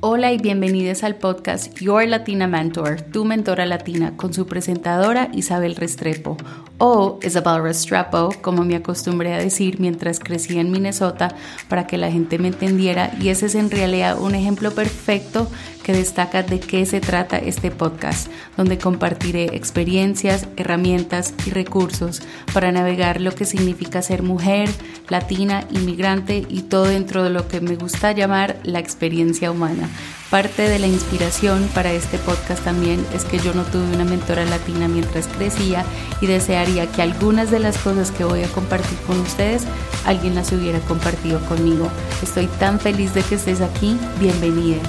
Hola y bienvenidos al podcast Your Latina Mentor, tu mentora latina, con su presentadora Isabel Restrepo, o Isabel Restrepo, como me acostumbré a decir mientras crecía en Minnesota para que la gente me entendiera, y ese es en realidad un ejemplo perfecto que destaca de qué se trata este podcast, donde compartiré experiencias, herramientas y recursos para navegar lo que significa ser mujer, latina, inmigrante y todo dentro de lo que me gusta llamar la experiencia humana. Parte de la inspiración para este podcast también es que yo no tuve una mentora latina mientras crecía y desearía que algunas de las cosas que voy a compartir con ustedes alguien las hubiera compartido conmigo. Estoy tan feliz de que estés aquí. Bienvenida.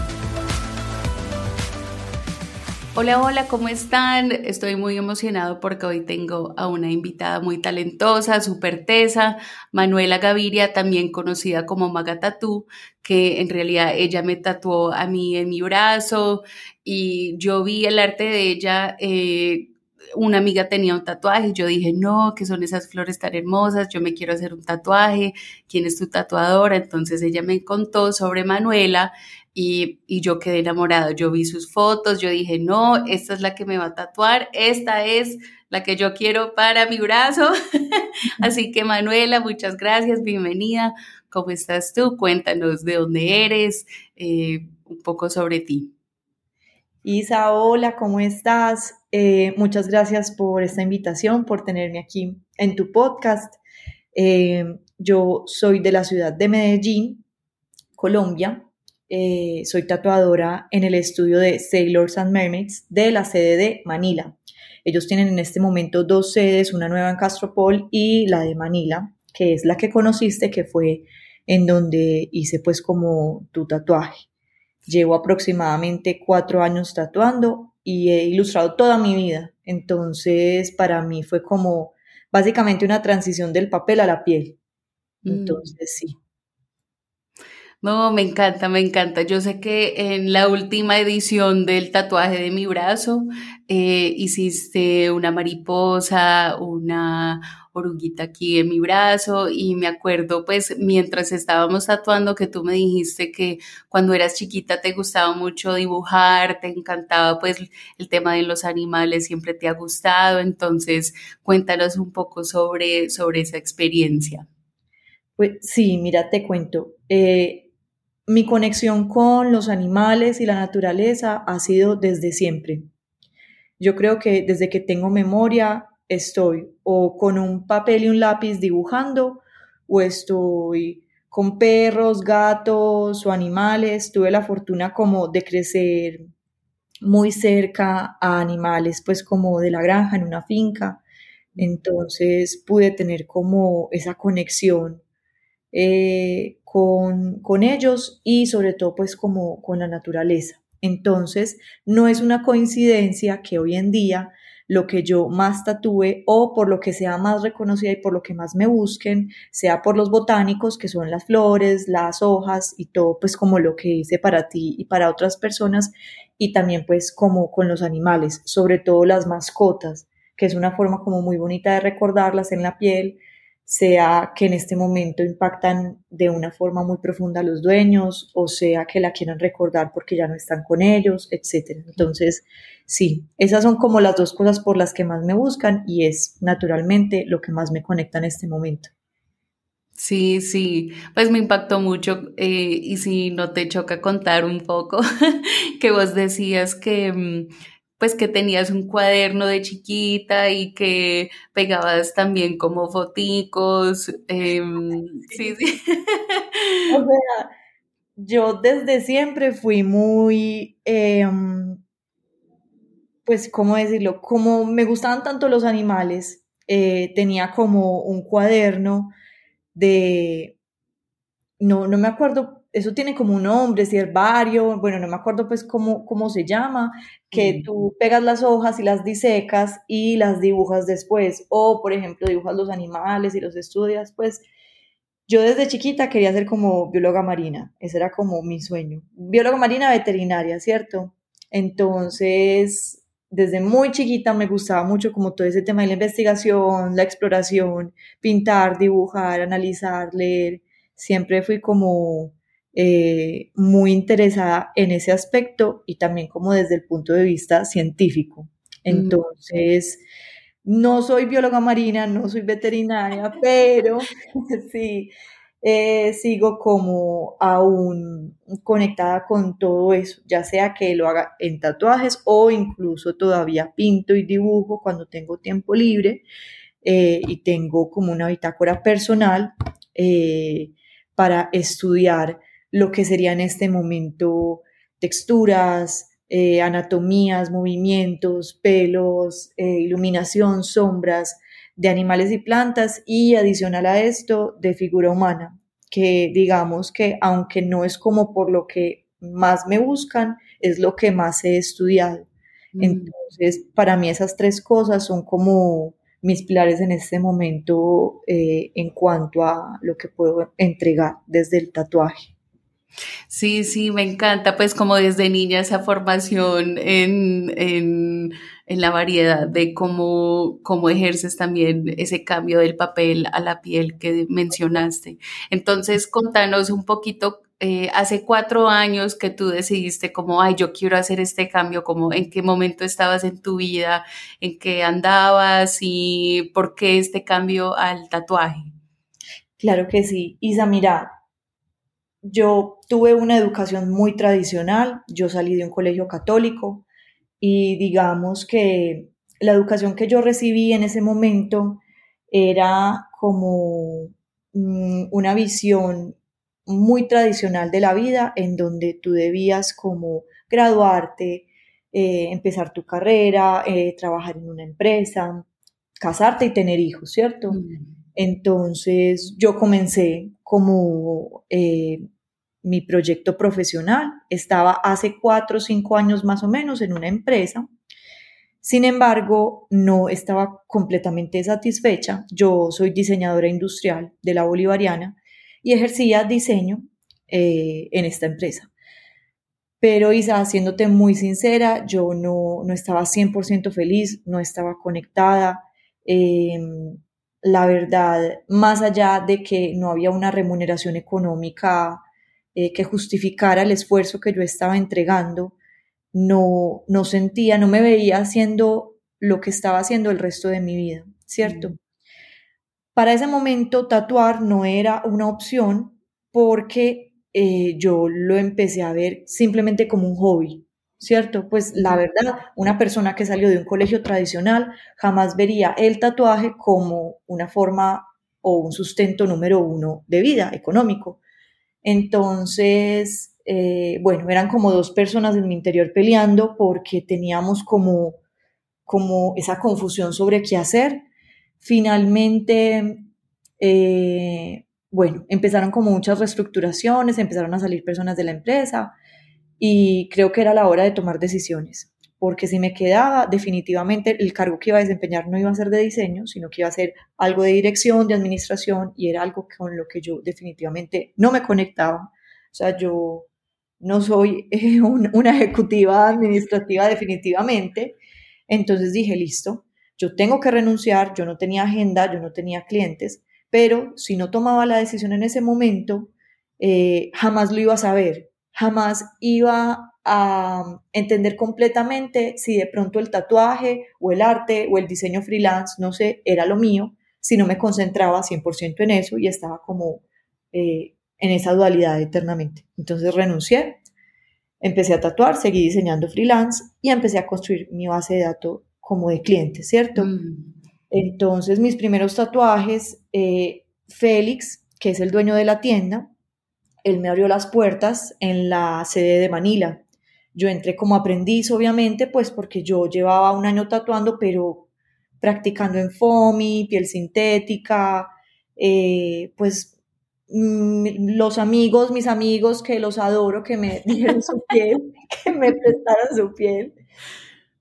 Hola, hola, ¿cómo están? Estoy muy emocionado porque hoy tengo a una invitada muy talentosa, súper tesa, Manuela Gaviria, también conocida como Maga Tatú, que en realidad ella me tatuó a mí en mi brazo y yo vi el arte de ella. Eh, una amiga tenía un tatuaje yo dije, no, que son esas flores tan hermosas, yo me quiero hacer un tatuaje, ¿quién es tu tatuadora? Entonces ella me contó sobre Manuela y, yo quedé enamorada. Yo vi sus fotos, yo dije, no, esta es la que me va a tatuar, esta es la que yo quiero para mi brazo. Así que Manuela, muchas gracias, bienvenida. ¿Cómo estás tú? Cuéntanos de dónde eres, eh, un poco sobre ti. Isa, hola, ¿cómo estás? Eh, muchas gracias por esta invitación, por tenerme aquí en tu podcast. Eh, yo soy de la ciudad de Medellín, Colombia. Eh, soy tatuadora en el estudio de Sailors and Mermaids de la sede de Manila. Ellos tienen en este momento dos sedes, una nueva en Castropol y la de Manila, que es la que conociste, que fue en donde hice pues como tu tatuaje. Llevo aproximadamente cuatro años tatuando y he ilustrado toda mi vida. Entonces, para mí fue como básicamente una transición del papel a la piel. Mm. Entonces, sí. No, me encanta, me encanta. Yo sé que en la última edición del tatuaje de mi brazo eh, hiciste una mariposa, una oruguita aquí en mi brazo y me acuerdo pues mientras estábamos tatuando que tú me dijiste que cuando eras chiquita te gustaba mucho dibujar, te encantaba pues el tema de los animales, siempre te ha gustado. Entonces cuéntanos un poco sobre, sobre esa experiencia. Pues sí, mira, te cuento. Eh, mi conexión con los animales y la naturaleza ha sido desde siempre. Yo creo que desde que tengo memoria estoy o con un papel y un lápiz dibujando o estoy con perros, gatos o animales. Tuve la fortuna como de crecer muy cerca a animales, pues como de la granja en una finca. Entonces pude tener como esa conexión eh, con, con, ellos y sobre todo pues como con la naturaleza. Entonces, no es una coincidencia que hoy en día lo que yo más tatúe o por lo que sea más reconocida y por lo que más me busquen, sea por los botánicos, que son las flores, las hojas y todo, pues como lo que hice para ti y para otras personas, y también pues como con los animales, sobre todo las mascotas, que es una forma como muy bonita de recordarlas en la piel, sea que en este momento impactan de una forma muy profunda a los dueños, o sea que la quieran recordar porque ya no están con ellos, etc. Entonces, sí, esas son como las dos cosas por las que más me buscan y es naturalmente lo que más me conecta en este momento. Sí, sí, pues me impactó mucho eh, y si no te choca contar un poco que vos decías que mm, pues que tenías un cuaderno de chiquita y que pegabas también como foticos. Em, sí, sí. O sea, yo desde siempre fui muy, em, pues, ¿cómo decirlo? Como me gustaban tanto los animales, eh, tenía como un cuaderno de, no, no me acuerdo eso tiene como un nombre, si herbario, bueno, no me acuerdo pues cómo, cómo se llama, que tú pegas las hojas y las disecas y las dibujas después, o por ejemplo dibujas los animales y los estudias, pues yo desde chiquita quería ser como bióloga marina, ese era como mi sueño, bióloga marina veterinaria, ¿cierto? Entonces, desde muy chiquita me gustaba mucho como todo ese tema de la investigación, la exploración, pintar, dibujar, analizar, leer, siempre fui como eh, muy interesada en ese aspecto y también como desde el punto de vista científico. Mm. Entonces, no soy bióloga marina, no soy veterinaria, pero sí, eh, sigo como aún conectada con todo eso, ya sea que lo haga en tatuajes o incluso todavía pinto y dibujo cuando tengo tiempo libre eh, y tengo como una bitácora personal eh, para estudiar lo que sería en este momento texturas, anatomías, movimientos, pelos, iluminación, sombras, de animales y plantas y adicional a esto de figura humana, que digamos que aunque no es como por lo que más me buscan, es lo que más he estudiado. Mm. Entonces, para mí esas tres cosas son como mis pilares en este momento eh, en cuanto a lo que puedo entregar desde el tatuaje. Sí, sí, me encanta, pues como desde niña esa formación en, en, en la variedad de cómo, cómo ejerces también ese cambio del papel a la piel que mencionaste. Entonces, contanos un poquito, eh, hace cuatro años que tú decidiste como, ay, yo quiero hacer este cambio, como en qué momento estabas en tu vida, en qué andabas y por qué este cambio al tatuaje. Claro que sí. Isa, mira, yo tuve una educación muy tradicional, yo salí de un colegio católico y digamos que la educación que yo recibí en ese momento era como mm, una visión muy tradicional de la vida en donde tú debías como graduarte, eh, empezar tu carrera, eh, trabajar en una empresa, casarte y tener hijos, ¿cierto? Mm. Entonces yo comencé como eh, mi proyecto profesional. Estaba hace cuatro o cinco años más o menos en una empresa. Sin embargo, no estaba completamente satisfecha. Yo soy diseñadora industrial de la Bolivariana y ejercía diseño eh, en esta empresa. Pero Isa, haciéndote muy sincera, yo no, no estaba 100% feliz, no estaba conectada. Em, la verdad, más allá de que no había una remuneración económica eh, que justificara el esfuerzo que yo estaba entregando, no, no sentía, no me veía haciendo lo que estaba haciendo el resto de mi vida, ¿cierto? Para ese momento, tatuar no era una opción porque eh, yo lo empecé a ver simplemente como un hobby, ¿cierto? Pues la verdad, una persona que salió de un colegio tradicional jamás vería el tatuaje como una forma o un sustento número uno de vida económico. Entonces, eh, bueno, eran como dos personas en mi interior peleando porque teníamos como, como esa confusión sobre qué hacer. Finalmente, eh, bueno, empezaron como muchas reestructuraciones, empezaron a salir personas de la empresa y creo que era la hora de tomar decisiones, porque si me quedaba, definitivamente el cargo que iba a desempeñar no iba a ser de diseño, sino que iba a ser algo de dirección, de administración, y era algo con lo que yo definitivamente no me conectaba. O sea, yo no soy una ejecutiva administrativa definitivamente. Entonces dije, listo, yo tengo que renunciar, yo no tenía agenda, yo no tenía clientes, pero si no tomaba la decisión en ese momento, eh, jamás lo iba a saber jamás iba a entender completamente si de pronto el tatuaje o el arte o el diseño freelance, no sé, era lo mío, si no me concentraba 100% en eso y estaba como eh, en esa dualidad eternamente. Entonces renuncié, empecé a tatuar, seguí diseñando freelance y empecé a construir mi base de datos como de clientes, ¿cierto? Mm. Entonces mis primeros tatuajes, eh, Félix, que es el dueño de la tienda, él me abrió las puertas en la sede de Manila. Yo entré como aprendiz, obviamente, pues porque yo llevaba un año tatuando, pero practicando en FOMI, piel sintética, eh, pues mm, los amigos, mis amigos que los adoro, que me dieron su piel, que me prestaron su piel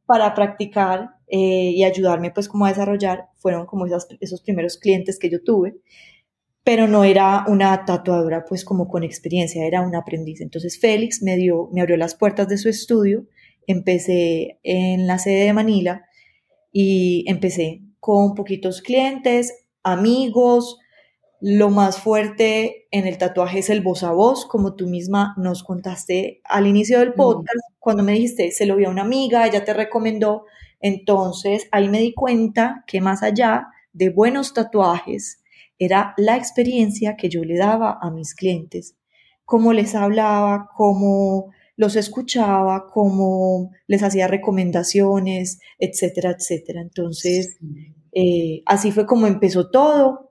para practicar eh, y ayudarme pues como a desarrollar, fueron como esos primeros clientes que yo tuve pero no era una tatuadora pues como con experiencia, era un aprendiz. Entonces Félix me dio, me abrió las puertas de su estudio, empecé en la sede de Manila y empecé con poquitos clientes, amigos, Lo más fuerte en el tatuaje es el voz a voz, como tú misma nos contaste al inicio del podcast, cuando me dijiste, se lo vio a una amiga, ella te recomendó. Entonces ahí me di cuenta que más allá de buenos tatuajes, era la experiencia que yo le daba a mis clientes, cómo les hablaba, cómo los escuchaba, cómo les hacía recomendaciones, etcétera, etcétera. Entonces, eh, así fue como empezó todo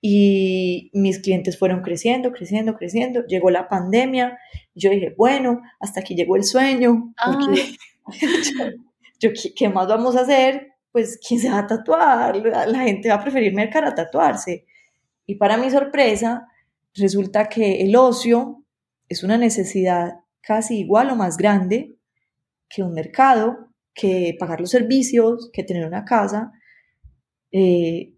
y mis clientes fueron creciendo, creciendo, creciendo. Llegó la pandemia. Yo dije, bueno, hasta aquí llegó el sueño. yo, ¿qué más vamos a hacer? Pues, ¿quién se va a tatuar? La gente va a preferir mercar a tatuarse. Y para mi sorpresa, resulta que el ocio es una necesidad casi igual o más grande que un mercado, que pagar los servicios, que tener una casa. Eh,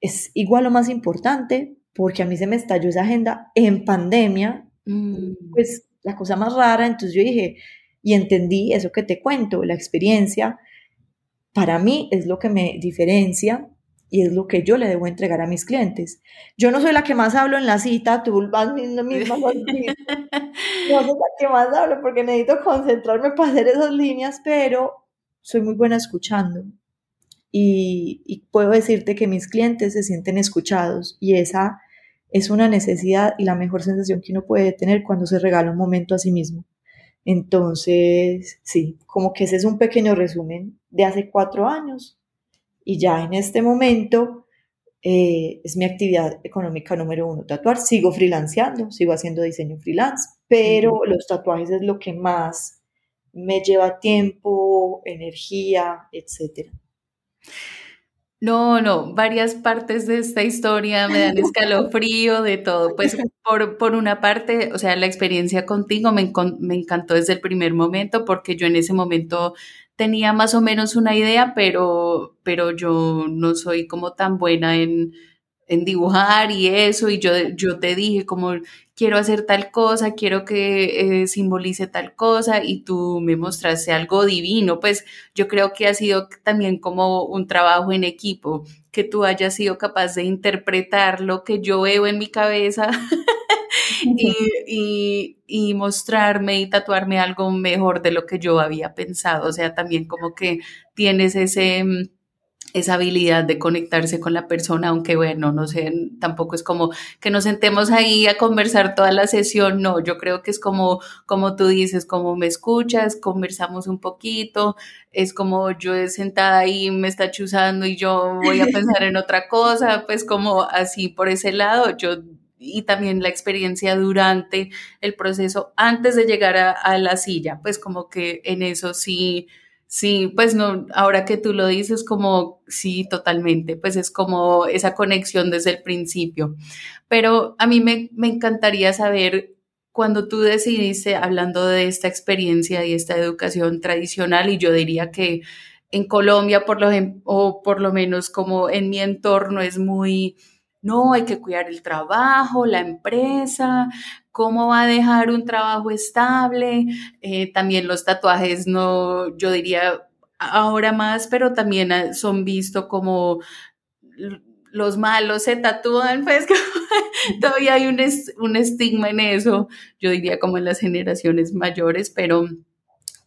es igual o más importante porque a mí se me estalló esa agenda en pandemia, mm. pues la cosa más rara, entonces yo dije, y entendí eso que te cuento, la experiencia, para mí es lo que me diferencia y es lo que yo le debo entregar a mis clientes. Yo no soy la que más hablo en la cita, tú vas mismo, mismo no soy la que más hablo porque necesito concentrarme para hacer esas líneas, pero soy muy buena escuchando y, puedo decirte que mis clientes se sienten escuchados y esa es una necesidad y la mejor sensación que uno puede tener cuando se regala un momento a sí mismo. Entonces, sí, como que ese es un pequeño resumen de hace cuatro años y ya en este momento eh, es mi actividad económica número uno, tatuar. Sigo freelanceando, sigo haciendo diseño freelance, pero los tatuajes es lo que más me lleva tiempo, energía, etcétera. No, no, varias partes de esta historia me dan escalofrío de todo. Pues por, por una parte, o sea, la experiencia contigo me, me encantó desde el primer momento porque yo en ese momento tenía más o menos una idea, pero, pero yo no soy como tan buena en, en dibujar y eso, y yo, yo te dije como quiero hacer tal cosa, quiero que eh, simbolice tal cosa, y tú me mostraste algo divino, pues yo creo que ha sido también como un trabajo en equipo, que tú hayas sido capaz de interpretar lo que yo veo en mi cabeza y, y, mostrarme y tatuarme algo mejor de lo que yo había pensado, o sea, también como que tienes ese mm, esa habilidad de conectarse con la persona, aunque bueno, no sé, tampoco es como que nos sentemos ahí a conversar toda la sesión, no, yo creo que es como, como tú dices, como me escuchas, conversamos un poquito, es como yo sentada ahí, me está chuzando y yo voy a pensar en otra cosa, pues como así por ese lado, yo y también la experiencia durante el proceso antes de llegar a, la silla, pues como que en eso sí Sí, pues no, ahora que tú lo dices, como sí, totalmente, pues es como esa conexión desde el principio. Pero a mí me, encantaría saber cuando tú decidiste, hablando de esta experiencia y esta educación tradicional, y yo diría que en Colombia, por lo, o por lo menos como en mi entorno, es muy, no, hay que cuidar el trabajo, la empresa, cómo va a dejar un trabajo estable. Eh, también los tatuajes, no, yo diría ahora más, pero también ah, son vistos como los malos se tatúan, pues todavía hay un, un estigma en eso, yo diría como en las generaciones mayores, pero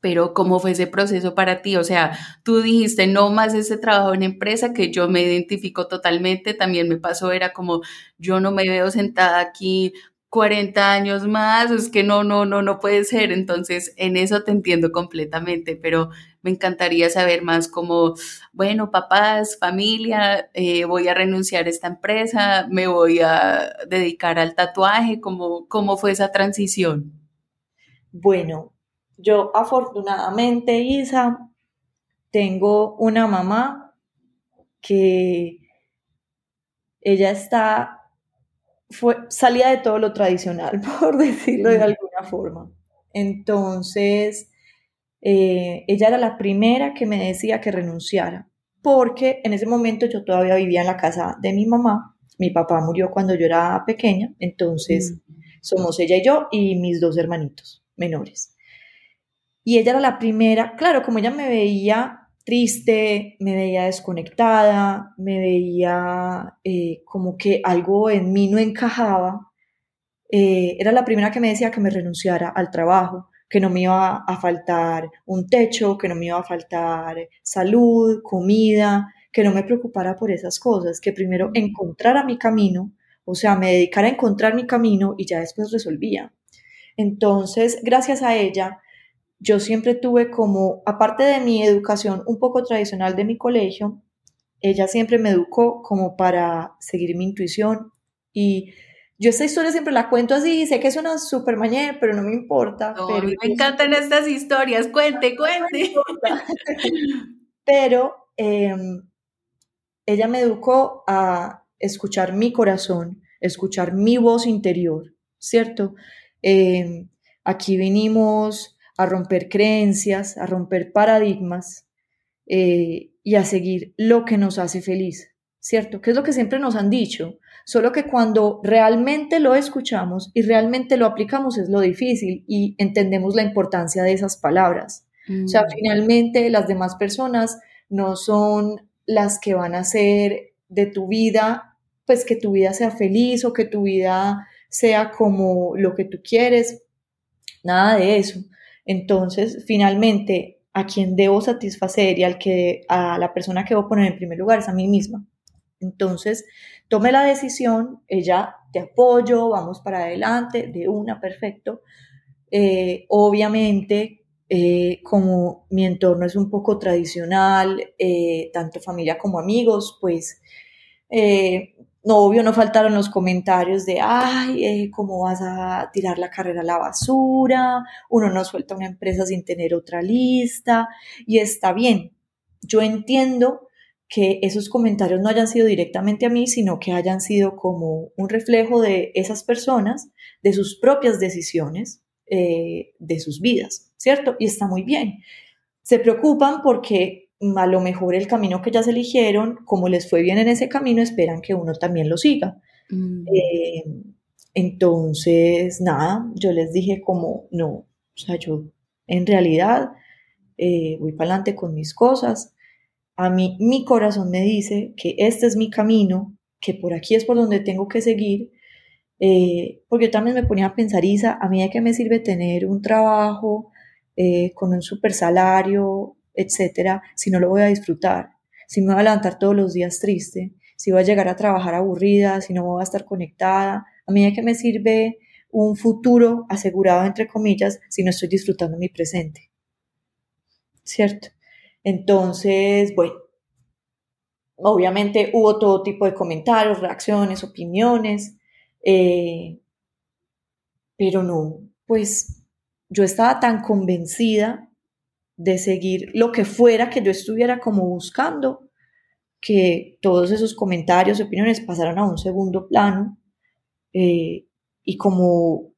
pero ¿cómo fue ese proceso para ti? O sea, tú dijiste, no más ese trabajo en empresa que yo me identifico totalmente, también me pasó, era como, yo no me veo sentada aquí 40 años más, es que no, no, no, no puede ser. Entonces, en eso te entiendo completamente, pero me encantaría saber más como, bueno, papás, familia, eh, voy a renunciar a esta empresa, me voy a dedicar al tatuaje, ¿cómo, cómo fue esa transición? Bueno, yo afortunadamente, Isa, tengo una mamá que ella está fue, salía de todo lo tradicional, por decirlo de alguna forma. Entonces, eh, ella era la primera que me decía que renunciara, porque en ese momento yo todavía vivía en la casa de mi mamá. Mi papá murió cuando yo era pequeña, entonces somos ella y yo y mis dos hermanitos menores. Y ella era la primera, claro, como ella me veía triste, me veía desconectada, me veía eh, como que algo en mí no encajaba. Eh, era la primera que me decía que me renunciara al trabajo, que no me iba a faltar un techo, que no me iba a faltar salud, comida, que no me preocupara por esas cosas, que primero encontrara mi camino, o sea, me dedicara a encontrar mi camino y ya después resolvía. Entonces, gracias a ella, yo siempre tuve como, aparte de mi educación un poco tradicional de mi colegio, ella siempre me educó como para seguir mi intuición y yo esta historia siempre la cuento así, sé que es una super mañana, pero no me importa. pero me encantan estas historias, cuente, cuente. pero em, ella me educó a escuchar mi corazón, escuchar mi voz interior, ¿cierto? Em, aquí vinimos a romper creencias, a romper paradigmas eh, y a seguir lo que nos hace feliz, ¿cierto? Que es lo que siempre nos han dicho. Solo que cuando realmente lo escuchamos y realmente lo aplicamos es lo difícil y entendemos la importancia de esas palabras. O sea, mm. finalmente las demás personas no son las que van a hacer de tu vida, pues que tu vida sea feliz o que tu vida sea como lo que tú quieres. Nada de eso. Entonces, finalmente, a quien debo satisfacer y al que, a la persona que debo poner en primer lugar es a mí misma. Entonces, tome la decisión, ella te apoyo, vamos para adelante, de una, perfecto. Eh, obviamente, eh, como mi entorno es un poco tradicional, eh, tanto familia como amigos, pues no, obvio, no faltaron los comentarios de, ay, ¿cómo vas a tirar la carrera a la basura? Uno no suelta una empresa sin tener otra lista, y está bien. Yo entiendo que esos comentarios no hayan sido directamente a mí, sino que hayan sido como un reflejo de esas personas, de sus propias decisiones, eh, de sus vidas, ¿cierto? Y está muy bien. Se preocupan porque a lo mejor el camino que ellas eligieron, como les fue bien en ese camino, esperan que uno también lo siga. Mm. Eh, entonces, nada, yo les dije como, no, o sea, yo en realidad eh, voy para adelante con mis cosas, a mí mi corazón me dice que este es mi camino, que por aquí es por donde tengo que seguir, eh, porque yo también me ponía a pensar, Isa, a mí de qué me sirve tener un trabajo eh, con un super salario, etcétera, si no lo voy a disfrutar, si me voy a levantar todos los días triste, si voy a llegar a trabajar aburrida, si no voy a estar conectada, a mí de qué me sirve un futuro asegurado, entre comillas, si no estoy disfrutando mi presente. ¿Cierto? Entonces, bueno, obviamente hubo todo tipo de comentarios, reacciones, opiniones, eh, pero no, pues yo estaba tan convencida de seguir lo que fuera que yo estuviera como buscando, que todos esos comentarios y opiniones pasaron a un segundo plano eh, y como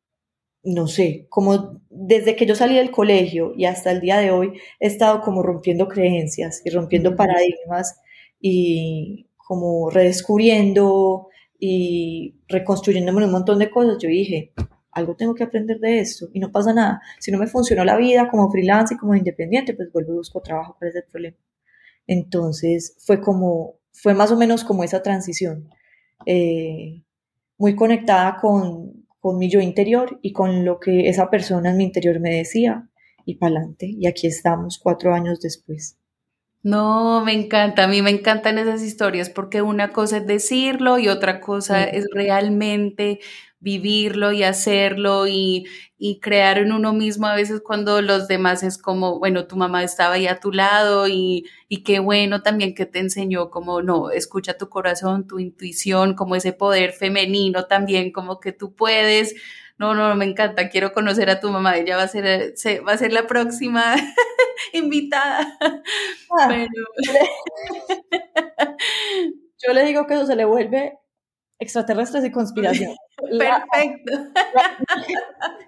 no sé, como desde que yo salí del colegio y hasta el día de hoy he estado como rompiendo creencias y rompiendo paradigmas y como redescubriendo y reconstruyéndome un montón de cosas, yo dije, algo tengo que aprender de esto y no pasa nada. Si no me funcionó la vida como freelance y como independiente, pues vuelvo y busco trabajo, ¿cuál es el problema? Entonces fue como, fue más o menos como esa transición, eh, muy conectada con, con mi yo interior y con lo que esa persona en mi interior me decía y para adelante. Y aquí estamos cuatro años después. No, me encanta, a mí me encantan esas historias porque una cosa es decirlo y otra cosa es realmente vivirlo y hacerlo y, y, crear en uno mismo a veces cuando los demás es como, bueno, tu mamá estaba ahí a tu lado y, y qué bueno también que te enseñó como, no, escucha tu corazón, tu intuición, como ese poder femenino también, como que tú puedes. No, no, me encanta, quiero conocer a tu mamá, ella va a ser, va a ser la próxima invitada. Ah, yo le digo que eso se le vuelve extraterrestres y conspiración. Perfecto.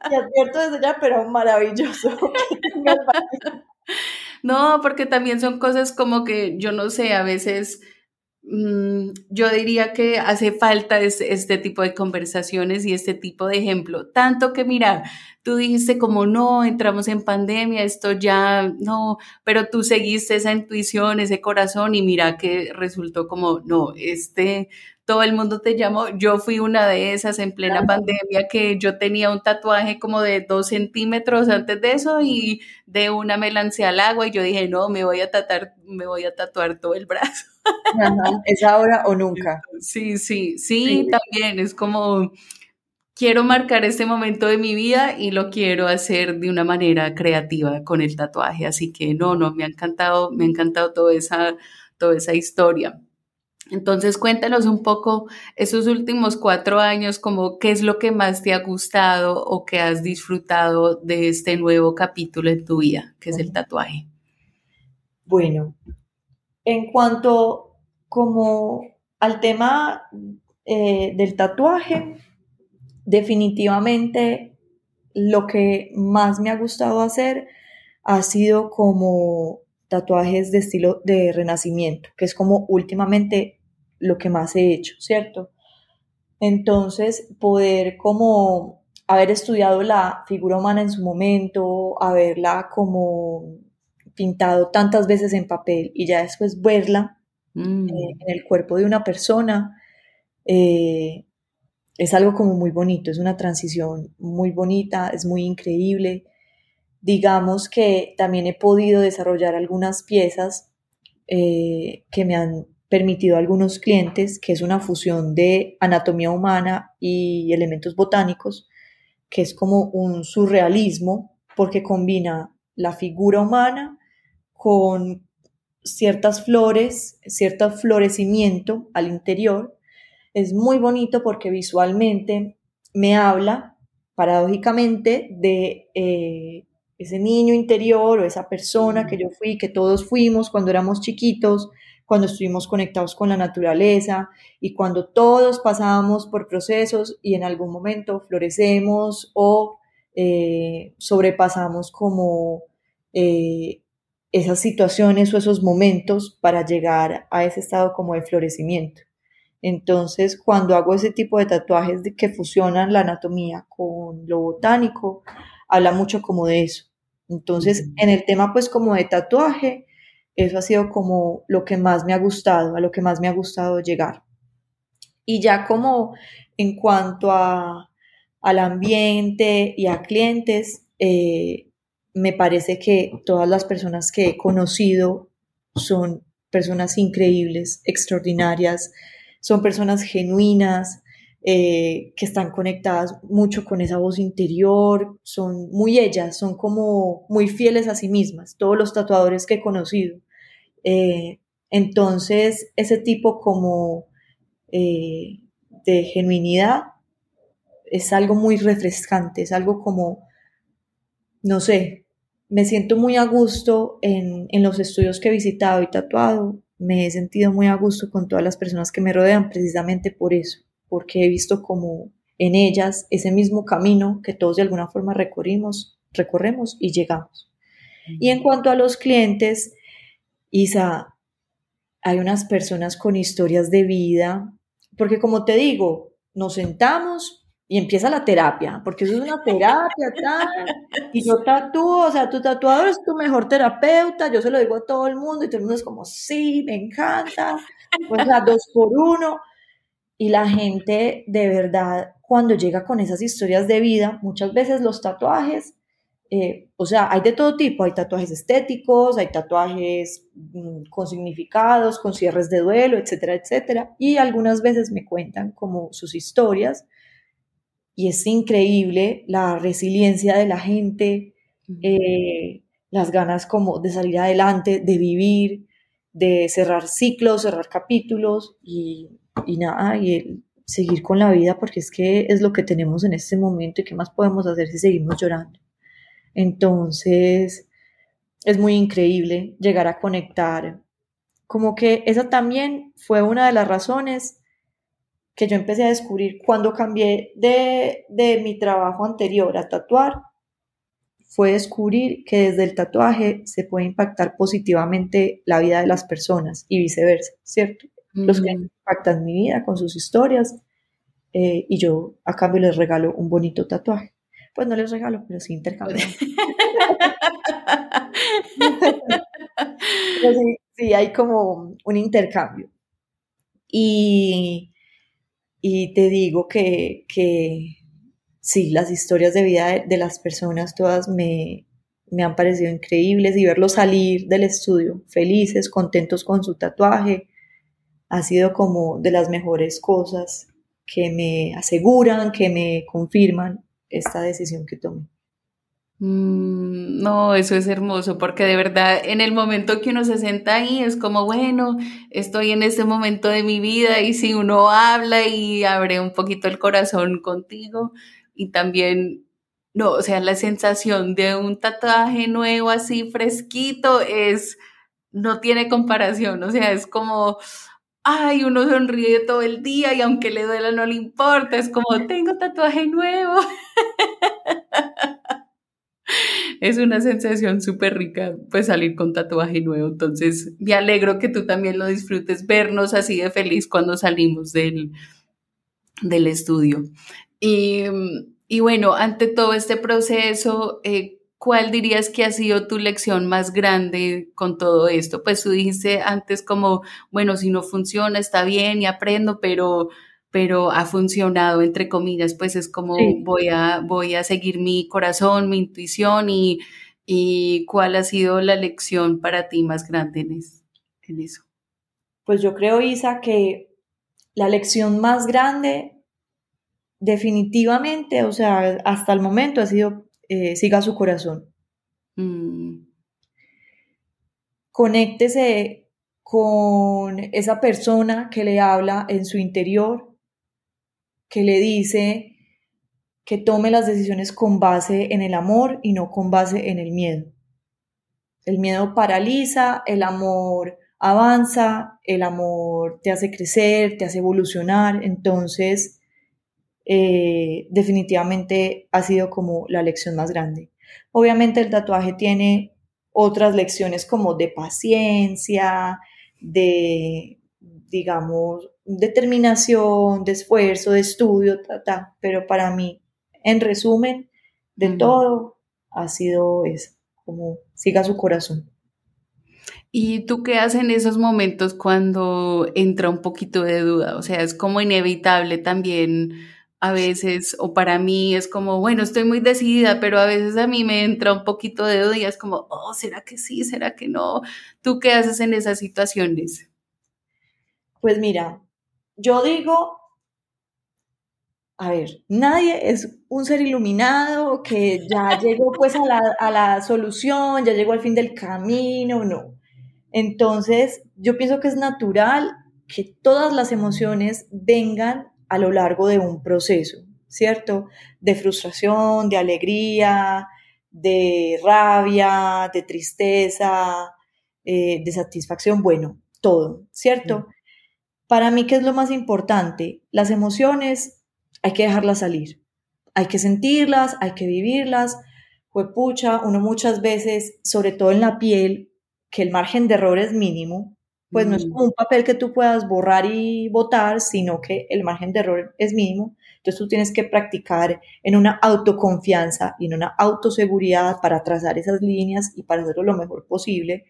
Te advierto desde ya, pero maravilloso. no, porque también son cosas como que yo no sé, a veces mm, yo diría que hace falta este tipo de conversaciones y este tipo de ejemplo. Tanto que, mira, tú dijiste como no, entramos en pandemia, esto ya no, pero tú seguiste esa intuición, ese corazón y mira que resultó como no, este todo el mundo te llamó. Yo fui una de esas en plena pandemia que yo tenía un tatuaje como de dos centímetros antes de eso y de una me lancé al agua y yo dije, no, me voy a tatuar, me voy a tatuar todo el brazo. Es ahora o nunca. Sí, sí, sí, también es como quiero marcar este momento de mi vida y lo quiero hacer de una manera creativa con el tatuaje. Así que no, no, me ha encantado, me ha encantado toda esa, toda esa historia. Entonces, cuéntanos un poco esos últimos cuatro años, como qué es lo que más te ha gustado o que has disfrutado de este nuevo capítulo en tu vida, que es el tatuaje. Bueno, en cuanto como al tema eh, del tatuaje, definitivamente lo que más me ha gustado hacer ha sido como tatuajes de estilo de renacimiento, que es como últimamente lo que más he hecho, ¿cierto? Entonces, poder como haber estudiado la figura humana en su momento, haberla como pintado tantas veces en papel y ya después verla mm. eh, en el cuerpo de una persona, eh, es algo como muy bonito, es una transición muy bonita, es muy increíble. Digamos que también he podido desarrollar algunas piezas eh, que me han permitido a algunos clientes, que es una fusión de anatomía humana y elementos botánicos, que es como un surrealismo, porque combina la figura humana con ciertas flores, cierto florecimiento al interior. Es muy bonito porque visualmente me habla, paradójicamente, de eh, ese niño interior o esa persona que yo fui, que todos fuimos cuando éramos chiquitos, cuando estuvimos conectados con la naturaleza y cuando todos pasábamos por procesos y en algún momento florecemos o eh, sobrepasamos como eh, esas situaciones o esos momentos para llegar a ese estado como de florecimiento. Entonces, cuando hago ese tipo de tatuajes de que fusionan la anatomía con lo botánico, habla mucho como de eso. Entonces, en el tema pues como de tatuaje, eso ha sido como lo que más me ha gustado, a lo que más me ha gustado llegar. Y ya como en cuanto a, al ambiente y a clientes, eh, me parece que todas las personas que he conocido son personas increíbles, extraordinarias, son personas genuinas, eh, que están conectadas mucho con esa voz interior, son muy ellas, son como muy fieles a sí mismas, todos los tatuadores que he conocido. Eh, entonces, ese tipo como eh, de genuinidad es algo muy refrescante, es algo como, no sé, me siento muy a gusto en, en los estudios que he visitado y tatuado, me he sentido muy a gusto con todas las personas que me rodean precisamente por eso, porque he visto como en ellas ese mismo camino que todos de alguna forma recorrimos, recorremos y llegamos. Y en cuanto a los clientes, Isa, hay unas personas con historias de vida, porque como te digo, nos sentamos y empieza la terapia, porque eso es una terapia, y yo tatúo, o sea, tu tatuador es tu mejor terapeuta, yo se lo digo a todo el mundo, y todo el mundo es como, sí, me encanta, pues la dos por uno, y la gente de verdad, cuando llega con esas historias de vida, muchas veces los tatuajes eh, o sea, hay de todo tipo, hay tatuajes estéticos, hay tatuajes mm, con significados, con cierres de duelo, etcétera, etcétera. Y algunas veces me cuentan como sus historias y es increíble la resiliencia de la gente, eh, las ganas como de salir adelante, de vivir, de cerrar ciclos, cerrar capítulos y, y nada, y seguir con la vida porque es que es lo que tenemos en este momento y qué más podemos hacer si seguimos llorando. Entonces, es muy increíble llegar a conectar. Como que esa también fue una de las razones que yo empecé a descubrir cuando cambié de, de mi trabajo anterior a tatuar, fue descubrir que desde el tatuaje se puede impactar positivamente la vida de las personas y viceversa, ¿cierto? los que impactan mi vida con sus historias. Eh, y yo a cambio les regalo un bonito tatuaje. Pues no les regalo, pero sí intercambio. sí, hay como un intercambio. Y, y te digo que, que, sí, las historias de vida de, las personas todas me, me han parecido increíbles y verlos salir del estudio felices, contentos con su tatuaje, ha sido como de las mejores cosas que me aseguran, que me confirman esta decisión que tomé. Mm, no, eso es hermoso, porque de verdad en el momento que uno se sienta ahí es como, bueno, estoy en este momento de mi vida y si uno habla y abre un poquito el corazón contigo y también, no, o sea, la sensación de un tatuaje nuevo así fresquito es, no tiene comparación, o sea, es como, ay, uno sonríe todo el día y aunque le duela no le importa, es como, tengo tatuaje nuevo. es una sensación súper rica, pues salir con tatuaje nuevo. Entonces, me alegro que tú también lo disfrutes, vernos así de feliz cuando salimos del, del estudio. Y, y bueno, ante todo este proceso, eh, ¿cuál dirías que ha sido tu lección más grande con todo esto? Pues tú dijiste antes como, bueno, si no funciona, está bien y aprendo, pero pero ha funcionado, entre comillas, pues es como voy, a, voy a seguir mi corazón, mi intuición y, y cuál ha sido la lección para ti más grande en, en eso. Pues yo creo, Isa, que la lección más grande definitivamente, o sea, hasta el momento ha sido eh, siga su corazón. Mm. Conéctese con esa persona que le habla en su interior, que le dice que tome las decisiones con base en el amor y no con base en el miedo. El miedo paraliza, el amor avanza, el amor te hace crecer, te hace evolucionar, entonces eh, definitivamente ha sido como la lección más grande. Obviamente el tatuaje tiene otras lecciones como de paciencia, de, digamos, determinación, de esfuerzo, de estudio, pero para mí, en resumen, de todo, ha sido eso, como siga su corazón. ¿Y tú qué haces en esos momentos cuando entra un poquito de duda? O sea, es como inevitable también a veces, o para mí es como, bueno, estoy muy decidida, pero a veces a mí me entra un poquito de duda y es como, oh, ¿será que sí? ¿Será que no? ¿Tú qué haces en esas situaciones? Pues mira, yo digo, a ver, nadie es un ser iluminado que ya llegó pues a la, a la solución, ya llegó al fin del camino, no. Entonces, yo pienso que es natural que todas las emociones vengan a lo largo de un proceso, ¿cierto? De frustración, de alegría, de rabia, de tristeza, eh, de satisfacción, bueno, todo, ¿cierto? Para mí, ¿qué es lo más importante? Las emociones hay que dejarlas salir. Hay que sentirlas, hay que vivirlas. Fue pucha, uno muchas veces, sobre todo en la piel, que el margen de error es mínimo, pues no es mm. como un papel que tú puedas borrar y botar, sino que el margen de error es mínimo. Entonces tú tienes que practicar en una autoconfianza y en una autoseguridad para trazar esas líneas y para hacerlo lo mejor posible.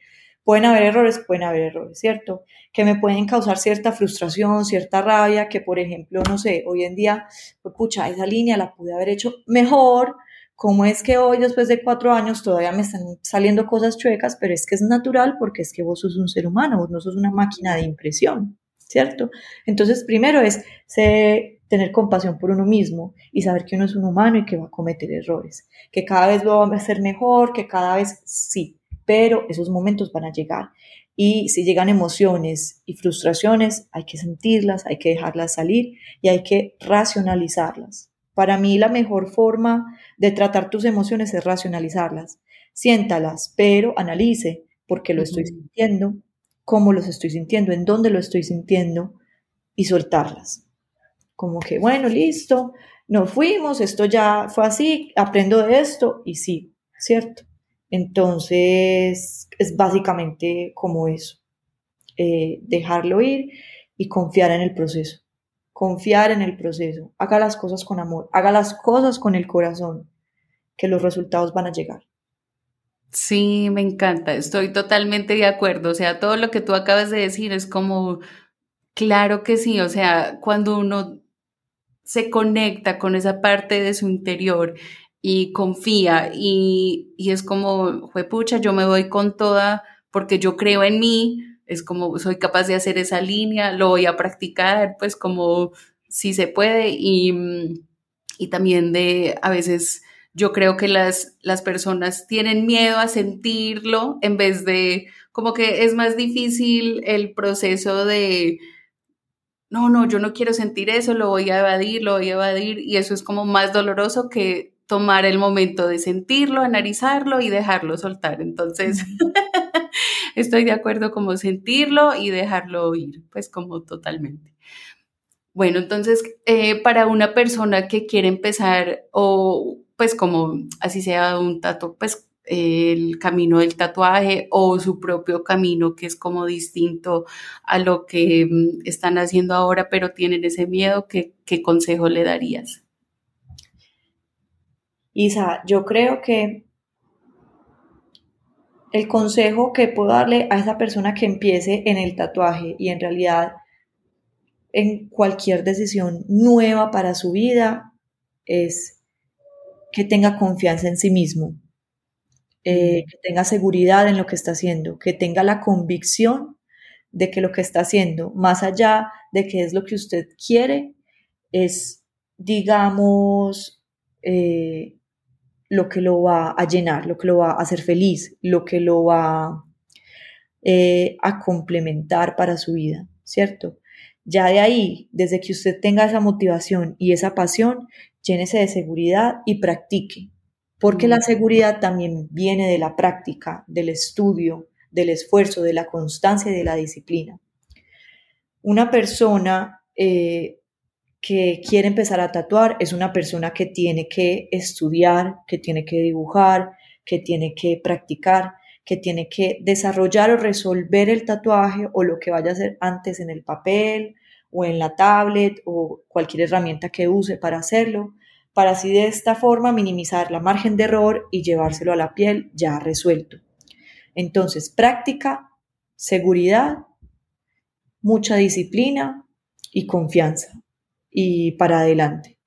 Pueden haber errores, pueden haber errores, ¿cierto? Que me pueden causar cierta frustración, cierta rabia, que por ejemplo, no sé, hoy en día, pues pucha, esa línea la pude haber hecho mejor, ¿Cómo es que hoy, después de cuatro años, todavía me están saliendo cosas chuecas? Pero es que es natural porque es que vos sos un ser humano, vos no sos una máquina de impresión, ¿cierto? Entonces, primero es tener compasión por uno mismo y saber que uno es un humano y que va a cometer errores, que cada vez va a ser mejor, que cada vez sí, pero esos momentos van a llegar. Y si llegan emociones y frustraciones, hay que sentirlas, hay que dejarlas salir y hay que racionalizarlas. Para mí la mejor forma de tratar tus emociones es racionalizarlas. Siéntalas, pero analice por qué lo estoy sintiendo, cómo los estoy sintiendo, en dónde lo estoy sintiendo y soltarlas. Como que, bueno, listo, nos fuimos, esto ya fue así, aprendo de esto y sí, ¿cierto? Entonces, es básicamente como eso, eh, dejarlo ir y confiar en el proceso. Confiar en el proceso. Haga las cosas con amor, haga las cosas con el corazón, que los resultados van a llegar. Sí, me encanta, estoy totalmente de acuerdo. O sea, todo lo que tú acabas de decir es como, claro que sí, o sea, cuando uno se conecta con esa parte de su interior y confía y, y es como, pucha, yo me voy con toda porque yo creo en mí, es como soy capaz de hacer esa línea, lo voy a practicar, pues como si se puede y, y también de a veces yo creo que las, las personas tienen miedo a sentirlo en vez de como que es más difícil el proceso de no, no, yo no quiero sentir eso, lo voy a evadir, lo voy a evadir y eso es como más doloroso que tomar el momento de sentirlo, analizarlo y dejarlo soltar. Entonces, estoy de acuerdo como sentirlo y dejarlo ir, pues como totalmente. Bueno, entonces, eh, para una persona que quiere empezar o pues como así sea un tatuaje, pues el camino del tatuaje o su propio camino que es como distinto a lo que mm, están haciendo ahora, pero tienen ese miedo, ¿qué, qué consejo le darías? Isa, yo creo que el consejo que puedo darle a esa persona que empiece en el tatuaje y en realidad en cualquier decisión nueva para su vida es que tenga confianza en sí mismo, eh, que tenga seguridad en lo que está haciendo, que tenga la convicción de que lo que está haciendo, más allá de que es lo que usted quiere, es, digamos, eh, lo que lo va a llenar, lo que lo va a hacer feliz, lo que lo va eh, a complementar para su vida, ¿cierto? Ya de ahí, desde que usted tenga esa motivación y esa pasión, llénese de seguridad y practique, porque la mm. seguridad también viene de la práctica, del estudio, del esfuerzo, de la constancia y de la disciplina. Una persona eh, que quiere empezar a tatuar es una persona que tiene que estudiar, que tiene que dibujar, que tiene que practicar, que tiene que desarrollar o resolver el tatuaje o lo que vaya a hacer antes en el papel o en la tablet o cualquier herramienta que use para hacerlo, para así de esta forma minimizar la margen de error y llevárselo a la piel ya resuelto. Entonces, práctica, seguridad, mucha disciplina y confianza y para adelante.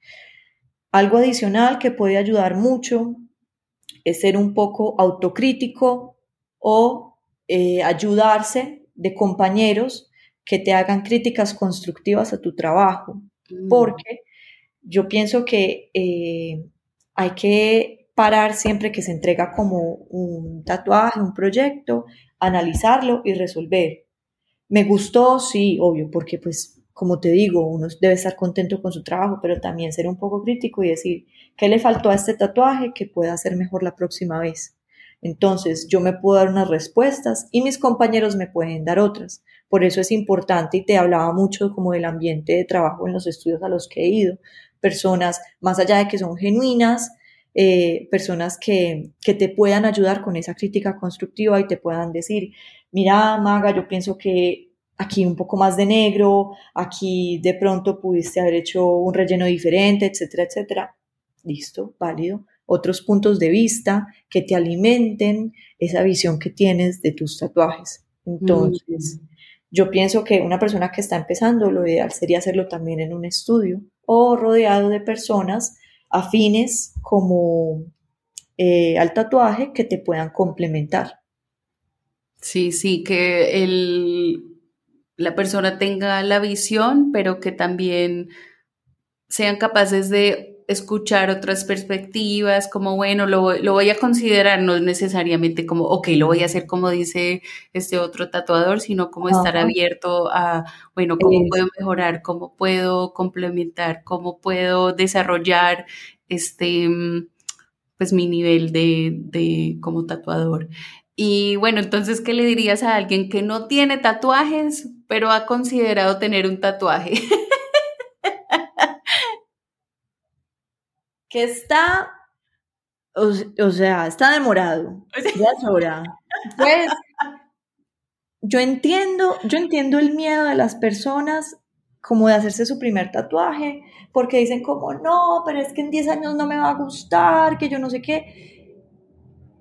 Algo adicional que puede ayudar mucho es ser un poco autocrítico o eh, ayudarse de compañeros que te hagan críticas constructivas a tu trabajo, mm. porque yo pienso que eh, hay que parar siempre que se entrega como un tatuaje, un proyecto, analizarlo y resolver. Me gustó, sí, obvio, porque pues como te digo, uno debe estar contento con su trabajo, pero también ser un poco crítico y decir, ¿qué le faltó a este tatuaje que pueda hacer mejor la próxima vez? Entonces, yo me puedo dar unas respuestas y mis compañeros me pueden dar otras. Por eso es importante y te hablaba mucho como del ambiente de trabajo en los estudios a los que he ido. Personas, más allá de que son genuinas, eh, personas que, que te puedan ayudar con esa crítica constructiva y te puedan decir, mira, Maga, yo pienso que aquí un poco más de negro, aquí de pronto pudiste haber hecho un relleno diferente, etcétera, etcétera. Listo, válido. Otros puntos de vista que te alimenten esa visión que tienes de tus tatuajes. Entonces, mm. yo pienso que una persona que está empezando, lo ideal sería hacerlo también en un estudio o rodeado de personas afines como eh, al tatuaje que te puedan complementar. Sí, sí, que el, la persona tenga la visión, pero que también sean capaces de escuchar otras perspectivas, como bueno, lo, voy a considerar, no necesariamente como, ok, lo voy a hacer como dice este otro tatuador, sino como estar abierto a, bueno, cómo puedo mejorar, cómo puedo complementar, cómo puedo desarrollar este, pues mi nivel de, de como tatuador. Y bueno, entonces, ¿qué le dirías a alguien que no tiene tatuajes, pero ha considerado tener un tatuaje? que está, o, sea, está demorado. Ya es hora. Pues, yo entiendo, yo entiendo el miedo de las personas como de hacerse su primer tatuaje, porque dicen como, no, pero es que en 10 años no me va a gustar, que yo no sé qué.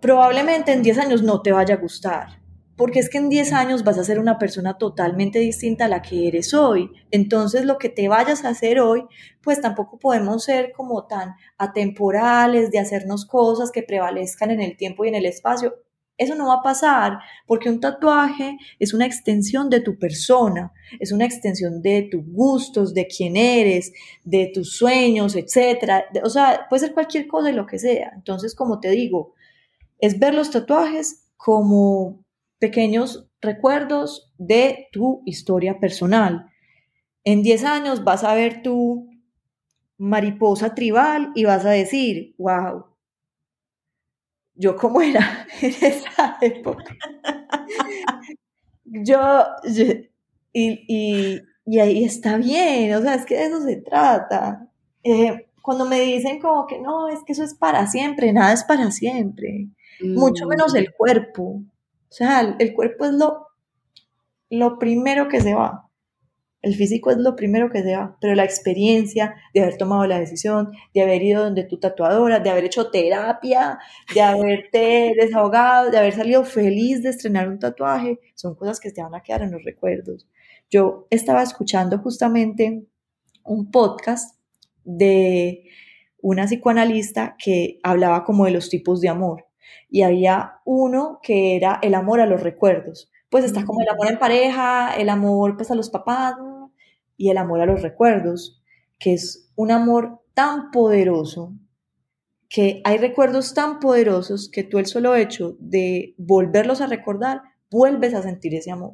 Probablemente en 10 años no te vaya a gustar, porque es que en 10 años vas a ser una persona totalmente distinta a la que eres hoy. Entonces lo que te vayas a hacer hoy, pues tampoco podemos ser como tan atemporales de hacernos cosas que prevalezcan en el tiempo y en el espacio. Eso no va a pasar porque un tatuaje es una extensión de tu persona, es una extensión de tus gustos, de quién eres, de tus sueños, etc. O sea, puede ser cualquier cosa y lo que sea. Entonces, como te digo, es ver los tatuajes como pequeños recuerdos de tu historia personal. En 10 años vas a ver tu mariposa tribal y vas a decir, wow, yo cómo era en esa época. yo, y, ahí está bien, o sea, es que de eso se trata. Eh, cuando me dicen como que no, es que eso es para siempre, nada es para siempre, mucho menos el mm. cuerpo. O sea, el cuerpo es lo, lo primero que se va. El físico es lo primero que se va, pero la experiencia de haber tomado la decisión, de haber ido donde tu tatuadora, de haber hecho terapia, de haberte desahogado, de haber salido feliz de estrenar un tatuaje, son cosas que te van a quedar en los recuerdos. Yo estaba escuchando justamente un podcast de una psicoanalista que hablaba como de los tipos de amor y había uno que era el amor a los recuerdos. Pues está como el amor en pareja, el amor pues a los papás, y el amor a los recuerdos, que es un amor tan poderoso, que hay recuerdos tan poderosos que tú el solo hecho de volverlos a recordar, vuelves a sentir ese amor.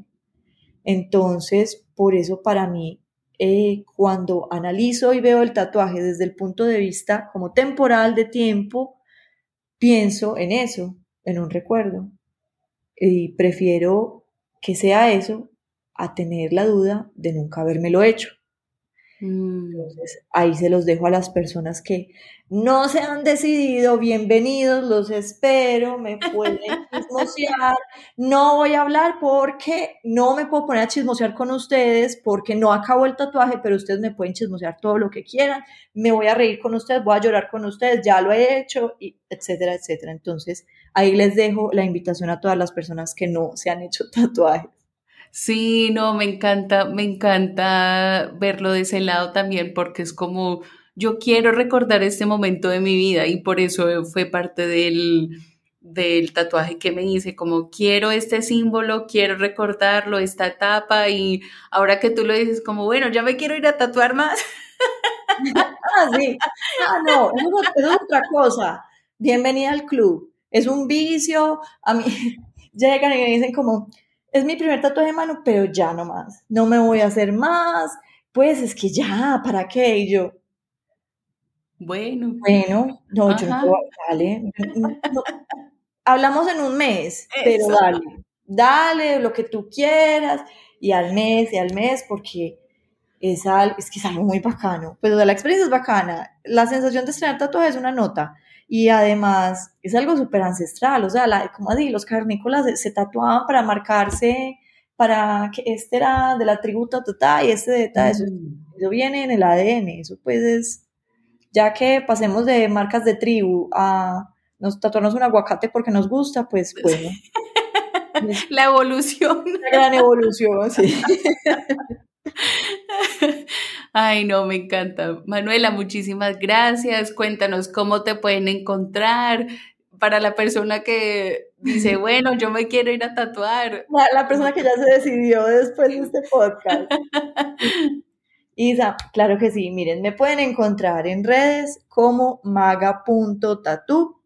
Entonces, por eso para mí, eh, cuando analizo y veo el tatuaje desde el punto de vista como temporal de tiempo, pienso en eso, en un recuerdo. Y prefiero que sea eso a tener la duda de nunca lo hecho. Mm. Entonces, ahí se los dejo a las personas que no se han decidido, bienvenidos, los espero, me pueden chismosear. No voy a hablar porque no me puedo poner a chismosear con ustedes, porque no acabo el tatuaje, pero ustedes me pueden chismosear todo lo que quieran. Me voy a reír con ustedes, voy a llorar con ustedes, ya lo he hecho, y etcétera, etcétera. Entonces, ahí les dejo la invitación a todas las personas que no se han hecho tatuajes. Sí, no, me encanta, me encanta verlo de ese lado también porque es como yo quiero recordar este momento de mi vida y por eso fue parte del, del tatuaje que me hice, como quiero este símbolo, quiero recordarlo, esta etapa y ahora que tú lo dices como, bueno, ya me quiero ir a tatuar más. ah, sí. Ah, no, eso es otra cosa. Bienvenida al club. Es un vicio. A mí llegan y me dicen como, es mi primer tatuaje de mano, pero ya no más, no me voy a hacer más, pues es que ya, ¿para qué? Y yo, bueno. Bueno, no, yo no, dale. hablamos en un mes, pero dale, dale lo que tú quieras, y al mes, y al mes, porque es, es que es algo muy bacano, pero la experiencia es bacana, la sensación de estrenar tatuaje es una nota, y además es algo súper ancestral, o sea, la, como así, los carnícolas se, tatuaban para marcarse, para que este era de la tribu total y este de eso, mm. eso viene en el ADN, eso pues es, ya que pasemos de marcas de tribu a nos tatuarnos un aguacate porque nos gusta, pues bueno. la evolución. La gran evolución, sí. Ay, no, me encanta. Manuela, muchísimas gracias. Cuéntanos cómo te pueden encontrar para la persona que dice, bueno, yo me quiero ir a tatuar. La, persona que ya se decidió después de este podcast. Isa, claro que sí. Miren, me pueden encontrar en redes como maga.tatu.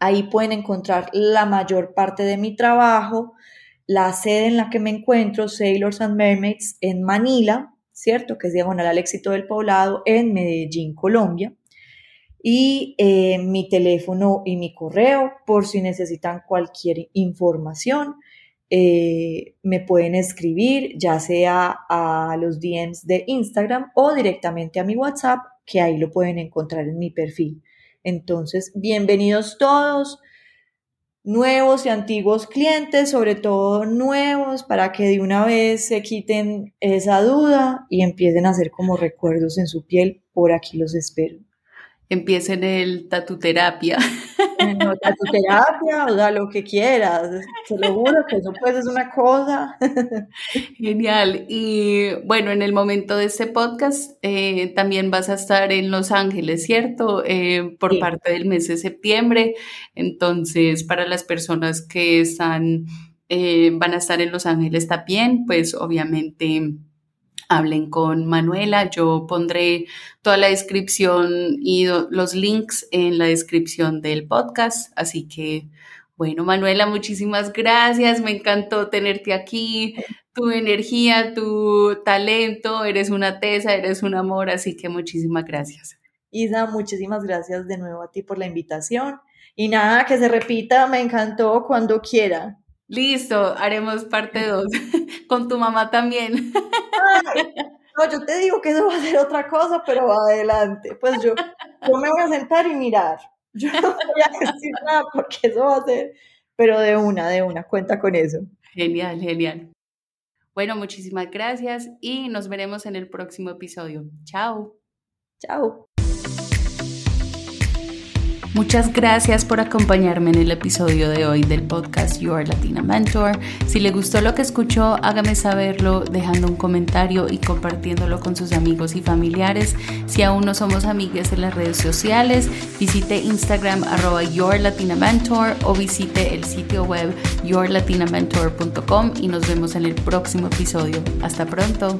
Ahí pueden encontrar la mayor parte de mi trabajo la sede en la que me encuentro, Sailors and Mermaids, en Manila, ¿cierto? Que es diagonal al éxito del poblado, en Medellín, Colombia. Y eh, mi teléfono y mi correo, por si necesitan cualquier información, eh, me pueden escribir, ya sea a los DMs de Instagram o directamente a mi WhatsApp, que ahí lo pueden encontrar en mi perfil. Entonces, bienvenidos todos nuevos y antiguos clientes, sobre todo nuevos, para que de una vez se quiten esa duda y empiecen a hacer como recuerdos en su piel. Por aquí los espero. Empiecen el tatuterapia. No, tatuterapia, o sea, lo que quieras. Te lo juro que eso pues es una cosa. Genial. Y bueno, en el momento de este podcast eh, también vas a estar en Los Ángeles, ¿cierto? Eh, por parte del mes de septiembre. Entonces, para las personas que están, eh, van a estar en Los Ángeles también, pues obviamente hablen con Manuela. Yo pondré toda la descripción y los links en la descripción del podcast. Así que, bueno, Manuela, muchísimas gracias. Me encantó tenerte aquí. Tu energía, tu talento, eres una tesa, eres un amor, así que muchísimas gracias. Isa, muchísimas gracias de nuevo a ti por la invitación. Y nada, que se repita, me encantó cuando quiera. Listo, haremos parte 2. Con tu mamá también. no, yo te digo que eso va a ser otra cosa, pero adelante. Pues yo, yo me voy a sentar y mirar. Yo no voy a decir nada porque eso va a ser, pero de una, de una, cuenta con eso. Genial, genial. Bueno, muchísimas gracias y nos veremos en el próximo episodio. Chao. Chao. Muchas gracias por acompañarme en el episodio de hoy del podcast Your Latina Mentor. Si le gustó lo que escuchó, hágame saberlo dejando un comentario y compartiéndolo con sus amigos y familiares. Si aún no somos amigas en las redes sociales, visite Instagram arroba o visite el sitio web yourlatinamentor.com y nos vemos en el próximo episodio. Hasta pronto.